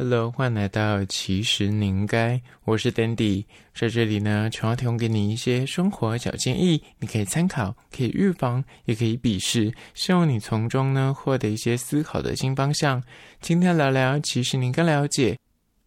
Hello，欢迎来到其实你应该，我是 Dandy，在这里呢，主要提供给你一些生活小建议，你可以参考，可以预防，也可以比视，希望你从中呢获得一些思考的新方向。今天聊聊，其实你应该了解，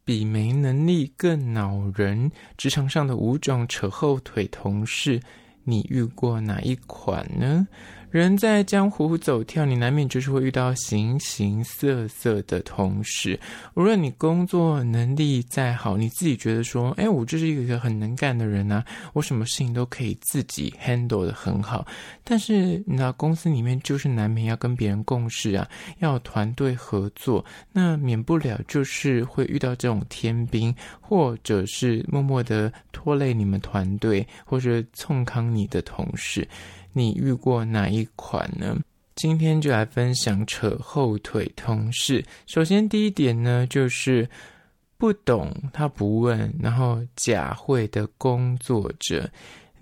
比没能力更恼人，职场上的五种扯后腿同事，你遇过哪一款呢？人在江湖走跳，你难免就是会遇到形形色色的同事。无论你工作能力再好，你自己觉得说，哎，我就是一个很能干的人啊，我什么事情都可以自己 handle 得很好。但是，那公司里面就是难免要跟别人共事啊，要团队合作，那免不了就是会遇到这种天兵，或者是默默的拖累你们团队，或者冲康你的同事。你遇过哪一款呢？今天就来分享扯后腿同事。首先，第一点呢，就是不懂他不问，然后假会的工作者。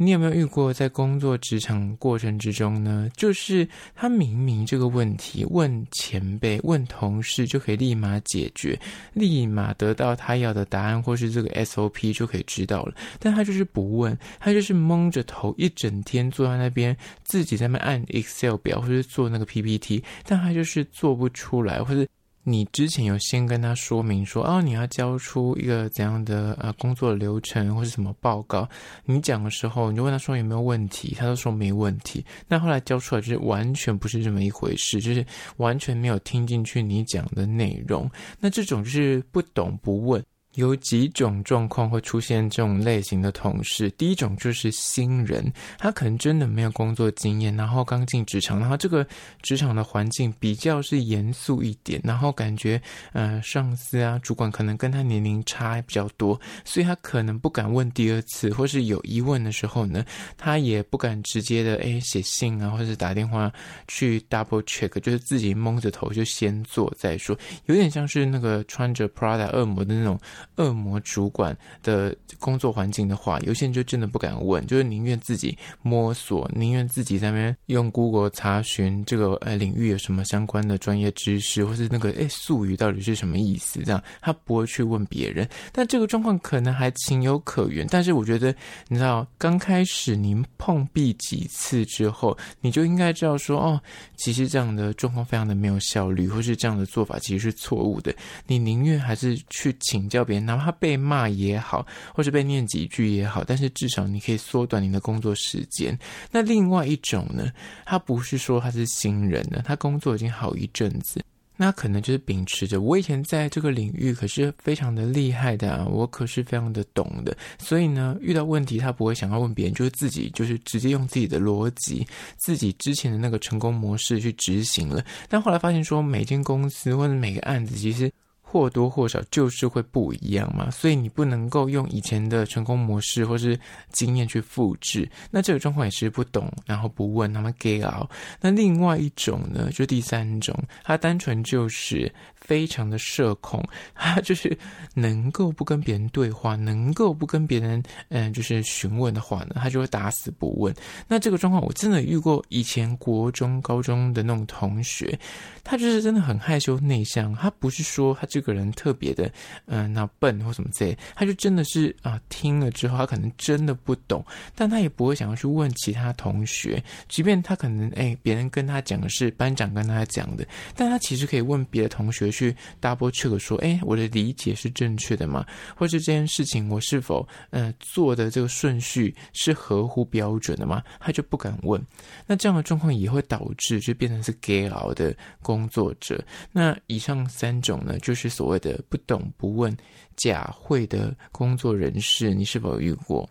你有没有遇过，在工作职场过程之中呢？就是他明明这个问题问前辈、问同事就可以立马解决，立马得到他要的答案，或是这个 SOP 就可以知道了。但他就是不问，他就是蒙着头一整天坐在那边，自己在那按 Excel 表或者做那个 PPT，但他就是做不出来，或者。你之前有先跟他说明说，哦，你要交出一个怎样的呃工作流程或是什么报告？你讲的时候，你就问他说有没有问题，他都说没问题。那后来交出来就是完全不是这么一回事，就是完全没有听进去你讲的内容。那这种就是不懂不问。有几种状况会出现这种类型的同事。第一种就是新人，他可能真的没有工作经验，然后刚进职场，然后这个职场的环境比较是严肃一点，然后感觉呃上司啊主管可能跟他年龄差比较多，所以他可能不敢问第二次，或是有疑问的时候呢，他也不敢直接的诶写信啊，或是打电话去 double check，就是自己蒙着头就先做再说，有点像是那个穿着 Prada 恶魔的那种。恶魔主管的工作环境的话，有些人就真的不敢问，就是宁愿自己摸索，宁愿自己在那边用 Google 查询这个呃领域有什么相关的专业知识，或是那个诶术语到底是什么意思，这样他不会去问别人。但这个状况可能还情有可原，但是我觉得你知道，刚开始您碰壁几次之后，你就应该知道说，哦，其实这样的状况非常的没有效率，或是这样的做法其实是错误的。你宁愿还是去请教别人。哪怕被骂也好，或是被念几句也好，但是至少你可以缩短你的工作时间。那另外一种呢，他不是说他是新人呢，他工作已经好一阵子，那可能就是秉持着我以前在这个领域可是非常的厉害的啊，我可是非常的懂的，所以呢，遇到问题他不会想要问别人，就是自己就是直接用自己的逻辑，自己之前的那个成功模式去执行了。但后来发现说，每间公司或者每个案子其实。或多或少就是会不一样嘛，所以你不能够用以前的成功模式或是经验去复制。那这个状况也是不懂，然后不问，他们 get out。那另外一种呢，就第三种，他单纯就是非常的社恐，他就是能够不跟别人对话，能够不跟别人嗯，就是询问的话呢，他就会打死不问。那这个状况我真的遇过，以前国中、高中的那种同学，他就是真的很害羞内向，他不是说他就。这个人特别的，嗯、呃，那笨或什么之类，他就真的是啊、听了之后他可能真的不懂，但他也不会想要去问其他同学，即便他可能哎，别人跟他讲的是班长跟他讲的，但他其实可以问别的同学去 double check 说，哎，我的理解是正确的吗？或是这件事情我是否呃做的这个顺序是合乎标准的吗？他就不敢问，那这样的状况也会导致就变成是 gay 熬的工作者。那以上三种呢，就是。所谓的不懂不问、假会的工作人士，你是否遇过？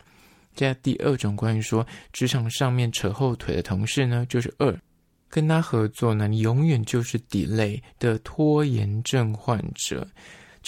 这第二种关于说职场上面扯后腿的同事呢，就是二，跟他合作呢，你永远就是 delay 的拖延症患者。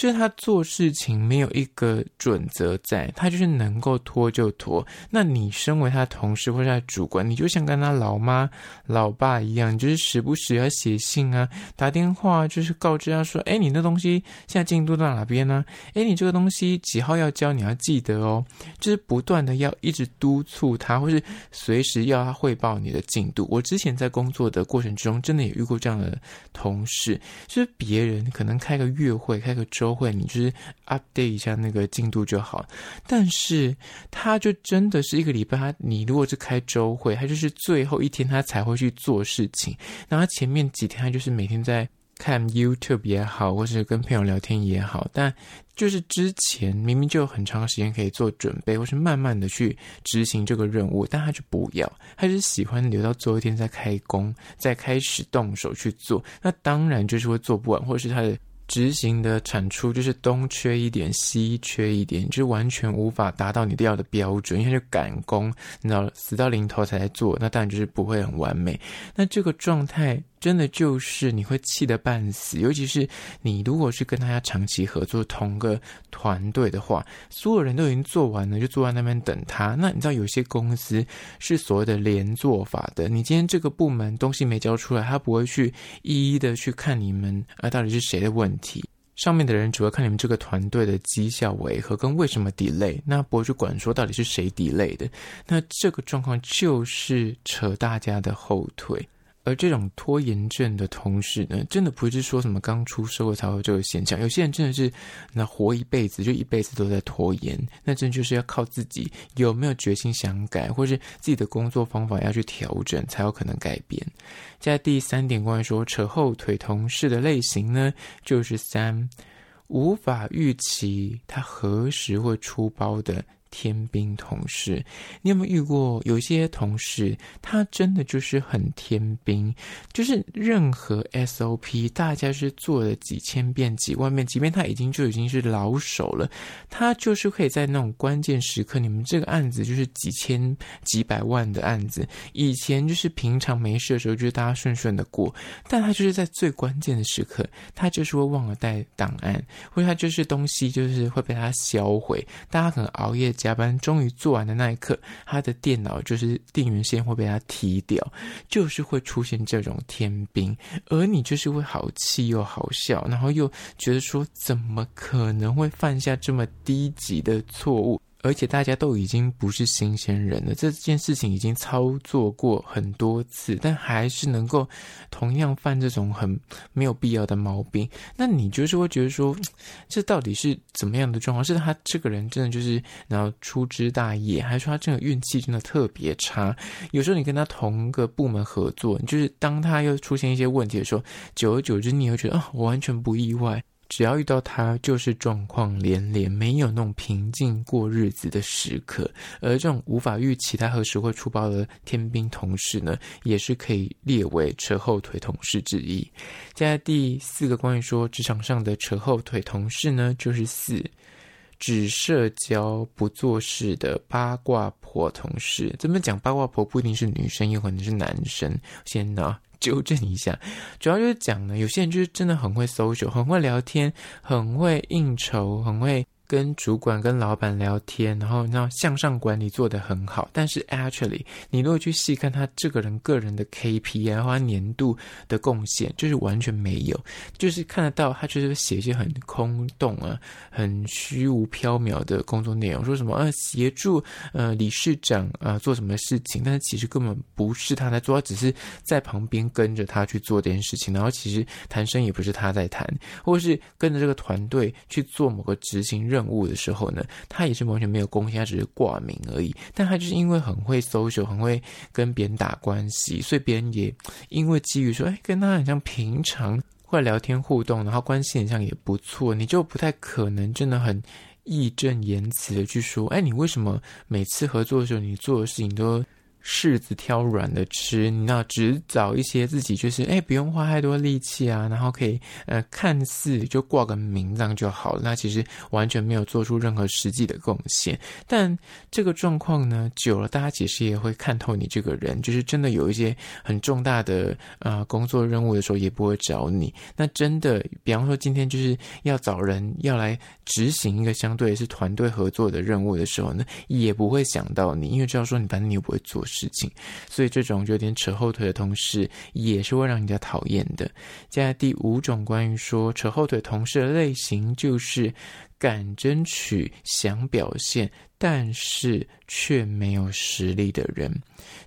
就是他做事情没有一个准则在，他就是能够拖就拖。那你身为他的同事或者他主管，你就像跟他老妈老爸一样，就是时不时要写信啊、打电话，就是告知他说：“哎，你那东西现在进度到哪边呢？哎，你这个东西几号要交，你要记得哦。”就是不断的要一直督促他，或是随时要他汇报你的进度。我之前在工作的过程之中，真的也遇过这样的同事，就是别人可能开个月会、开个周。周会，你就是 update 一下那个进度就好。但是他就真的是一个礼拜，他你如果是开周会，他就是最后一天他才会去做事情，那他前面几天他就是每天在。看 YouTube 也好，或是跟朋友聊天也好，但就是之前明明就有很长时间可以做准备，或是慢慢的去执行这个任务，但他就不要，他就是喜欢留到最后一天再开工，再开始动手去做，那当然就是会做不完，或是他的。执行的产出就是东缺一点，西缺一点，就是完全无法达到你要的标准，因为就赶工，你知道死到临头才来做，那当然就是不会很完美。那这个状态真的就是你会气得半死，尤其是你如果是跟大家长期合作同个团队的话，所有人都已经做完了，就坐在那边等他。那你知道有些公司是所谓的连坐法的，你今天这个部门东西没交出来，他不会去一一的去看你们啊到底是谁的问题。上面的人主要看你们这个团队的绩效为何，跟为什么 delay，那不会去管说到底是谁 delay 的，那这个状况就是扯大家的后腿。而这种拖延症的同事呢，真的不是说什么刚出社会才会有这个现象。有些人真的是那活一辈子，就一辈子都在拖延，那真就是要靠自己有没有决心想改，或是自己的工作方法要去调整，才有可能改变。在第三点关于说扯后腿同事的类型呢，就是三，无法预期他何时会出包的。天兵同事，你有没有遇过？有些同事，他真的就是很天兵，就是任何 SOP，大家是做了几千遍、几万遍，即便他已经就已经是老手了，他就是可以在那种关键时刻，你们这个案子就是几千、几百万的案子，以前就是平常没事的时候，就是大家顺顺的过，但他就是在最关键的时刻，他就是会忘了带档案，或者他就是东西就是会被他销毁，大家可能熬夜。加班终于做完的那一刻，他的电脑就是电源线会被他踢掉，就是会出现这种天兵，而你就是会好气又好笑，然后又觉得说怎么可能会犯下这么低级的错误？而且大家都已经不是新鲜人了，这件事情已经操作过很多次，但还是能够同样犯这种很没有必要的毛病。那你就是会觉得说，这到底是怎么样的状况？是他这个人真的就是然后粗枝大叶，还是说他这个运气真的特别差？有时候你跟他同个部门合作，就是当他又出现一些问题的时候，久而久之，你会觉得啊，我完全不意外。只要遇到他，就是状况连连，没有那种平静过日子的时刻。而这种无法预期他何时会出包的天兵同事呢，也是可以列为扯后腿同事之一。接下来第四个关于说职场上的扯后腿同事呢，就是四，只社交不做事的八卦婆同事。这么讲八卦婆不一定是女生，有可能是男生。先拿。纠正一下，主要就是讲呢，有些人就是真的很会 social，很会聊天，很会应酬，很会。跟主管、跟老板聊天，然后让向上管理做得很好。但是，actually，你如果去细看他这个人个人的 KPI，然后他年度的贡献，就是完全没有，就是看得到他就是写一些很空洞啊、很虚无缥缈的工作内容，说什么呃协助呃理事长啊、呃、做什么事情，但是其实根本不是他在做，他只是在旁边跟着他去做这件事情。然后其实谈生意也不是他在谈，或是跟着这个团队去做某个执行任。任务的时候呢，他也是完全没有贡献，他只是挂名而已。但他就是因为很会 social，很会跟别人打关系，所以别人也因为基于说，哎，跟他很像平常会聊天互动，然后关系很像也不错，你就不太可能真的很义正言辞的去说，哎，你为什么每次合作的时候，你做的事情都柿子挑软的吃，你要只找一些自己就是哎不用花太多力气啊，然后可以呃看似就挂个名这样就好了，那其实完全没有做出任何实际的贡献。但这个状况呢，久了大家其实也会看透你这个人，就是真的有一些很重大的呃工作任务的时候也不会找你。那真的，比方说今天就是要找人要来执行一个相对是团队合作的任务的时候呢，也不会想到你，因为知道说你反正你又不会做。事情，所以这种有点扯后腿的同事也是会让人家讨厌的。接下来第五种关于说扯后腿同事的类型，就是敢争取、想表现，但是却没有实力的人。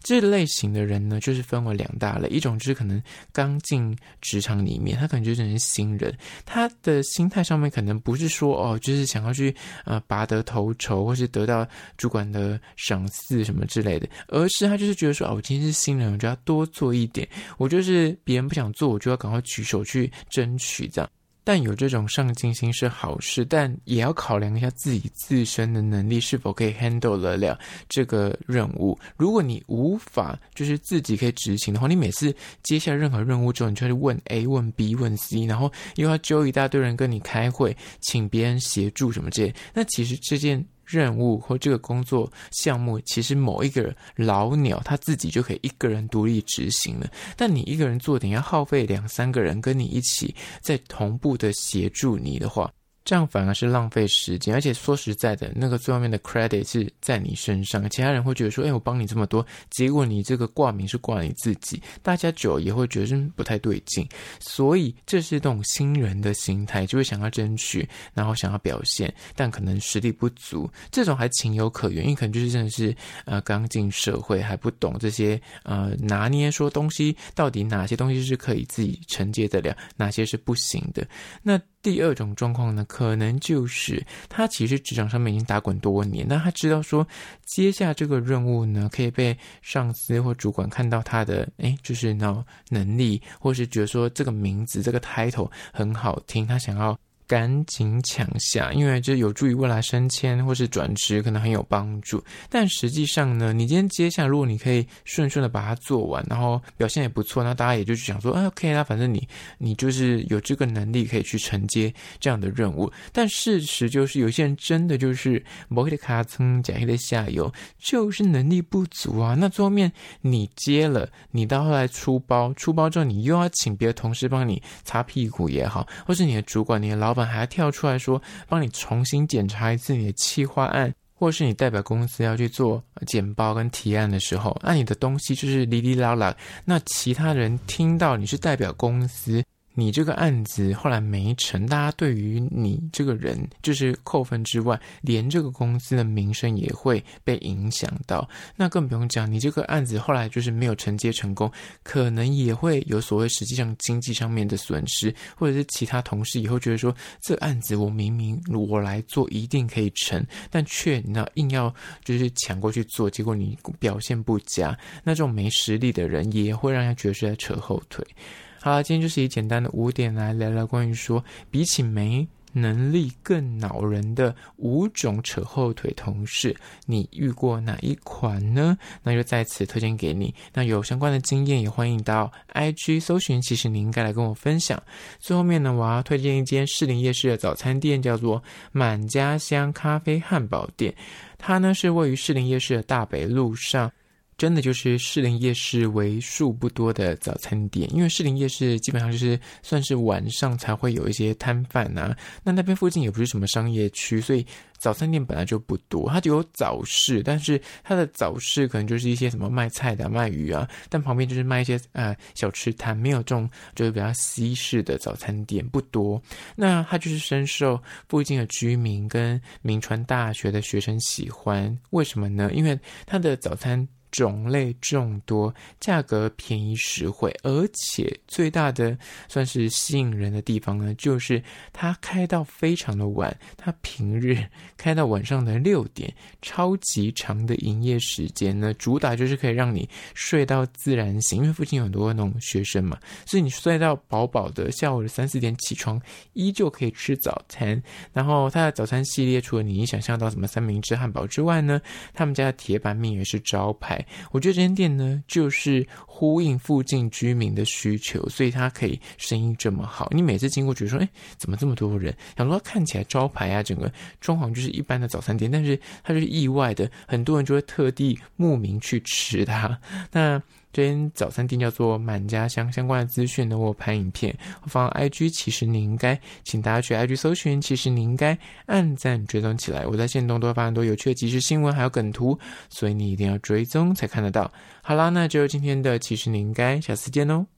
这类型的人呢，就是分为两大类，一种就是可能刚进职场里面，他可能就是新人，他的心态上面可能不是说哦，就是想要去呃拔得头筹，或是得到主管的赏赐什么之类的，而是他就是觉得说哦，我今天是新人，我就要多做一点，我就是别人不想做，我就要赶快举手去争取这样。但有这种上进心是好事，但也要考量一下自己自身的能力是否可以 handle 得了这个任务。如果你无法就是自己可以执行的话，你每次接下任何任务之后，你就要去问 A、问 B、问 C，然后又要揪一大堆人跟你开会，请别人协助什么之类。那其实这件。任务或这个工作项目，其实某一个老鸟他自己就可以一个人独立执行了。但你一个人做，等要耗费两三个人跟你一起在同步的协助你的话。这样反而是浪费时间，而且说实在的，那个最后面的 credit 是在你身上，其他人会觉得说：“哎，我帮你这么多，结果你这个挂名是挂你自己。”大家久也会觉得真不太对劲，所以这是一种新人的心态，就会想要争取，然后想要表现，但可能实力不足，这种还情有可原，因为可能就是真的是呃刚进社会还不懂这些呃拿捏，说东西到底哪些东西是可以自己承接得了，哪些是不行的。那第二种状况呢，可能就是他其实职场上面已经打滚多年，那他知道说接下这个任务呢，可以被上司或主管看到他的，哎，就是那能力，或是觉得说这个名字、这个 title 很好听，他想要。赶紧抢下，因为这有助于未来升迁或是转职，可能很有帮助。但实际上呢，你今天接下，如果你可以顺顺的把它做完，然后表现也不错，那大家也就想说，啊，OK 啦，反正你你就是有这个能力可以去承接这样的任务。但事实就是，有些人真的就是某一个卡层假一的下游，就是能力不足啊。那最后面你接了，你到后来出包，出包之后你又要请别的同事帮你擦屁股也好，或是你的主管、你的老。老板还跳出来说，帮你重新检查一次你的企划案，或是你代表公司要去做简报跟提案的时候，那你的东西就是哩哩啦啦，那其他人听到你是代表公司。你这个案子后来没成，大家对于你这个人就是扣分之外，连这个公司的名声也会被影响到。那更不用讲，你这个案子后来就是没有承接成功，可能也会有所谓实际上经济上面的损失，或者是其他同事以后觉得说，这案子我明明我来做一定可以成，但却你知道硬要就是抢过去做，结果你表现不佳，那这种没实力的人也会让人觉得是在扯后腿。好了，今天就是以简单的五点来聊聊关于说，比起没能力更恼人的五种扯后腿同事，你遇过哪一款呢？那就在此推荐给你。那有相关的经验，也欢迎到 IG 搜寻，其实你应该来跟我分享。最后面呢，我要推荐一间士林夜市的早餐店，叫做满家香咖啡汉堡店。它呢是位于士林夜市的大北路上。真的就是士林夜市为数不多的早餐店，因为士林夜市基本上就是算是晚上才会有一些摊贩呐。那那边附近也不是什么商业区，所以早餐店本来就不多。它就有早市，但是它的早市可能就是一些什么卖菜的、卖鱼啊，但旁边就是卖一些呃小吃摊，没有这种就是比较西式的早餐店不多。那它就是深受附近的居民跟铭传大学的学生喜欢。为什么呢？因为它的早餐。种类众多，价格便宜实惠，而且最大的算是吸引人的地方呢，就是它开到非常的晚，它平日开到晚上的六点，超级长的营业时间呢，主打就是可以让你睡到自然醒，因为附近有很多那种学生嘛，所以你睡到饱饱的，下午的三四点起床，依旧可以吃早餐。然后它的早餐系列，除了你想象到什么三明治、汉堡之外呢，他们家的铁板面也是招牌。我觉得这间店呢，就是呼应附近居民的需求，所以它可以生意这么好。你每次经过，觉得说，哎，怎么这么多人？想说看起来招牌啊，整个装潢就是一般的早餐店，但是它就是意外的，很多人就会特地慕名去吃它。那。这间早餐店叫做满家乡，相关的资讯的，我拍影片，我放 IG，其实你应该，请大家去 IG 搜寻，其实你应该按赞追踪起来。我在线动都会发很多有趣的即时新闻，还有梗图，所以你一定要追踪才看得到。好啦，那就今天的其实你应该，下次见喽。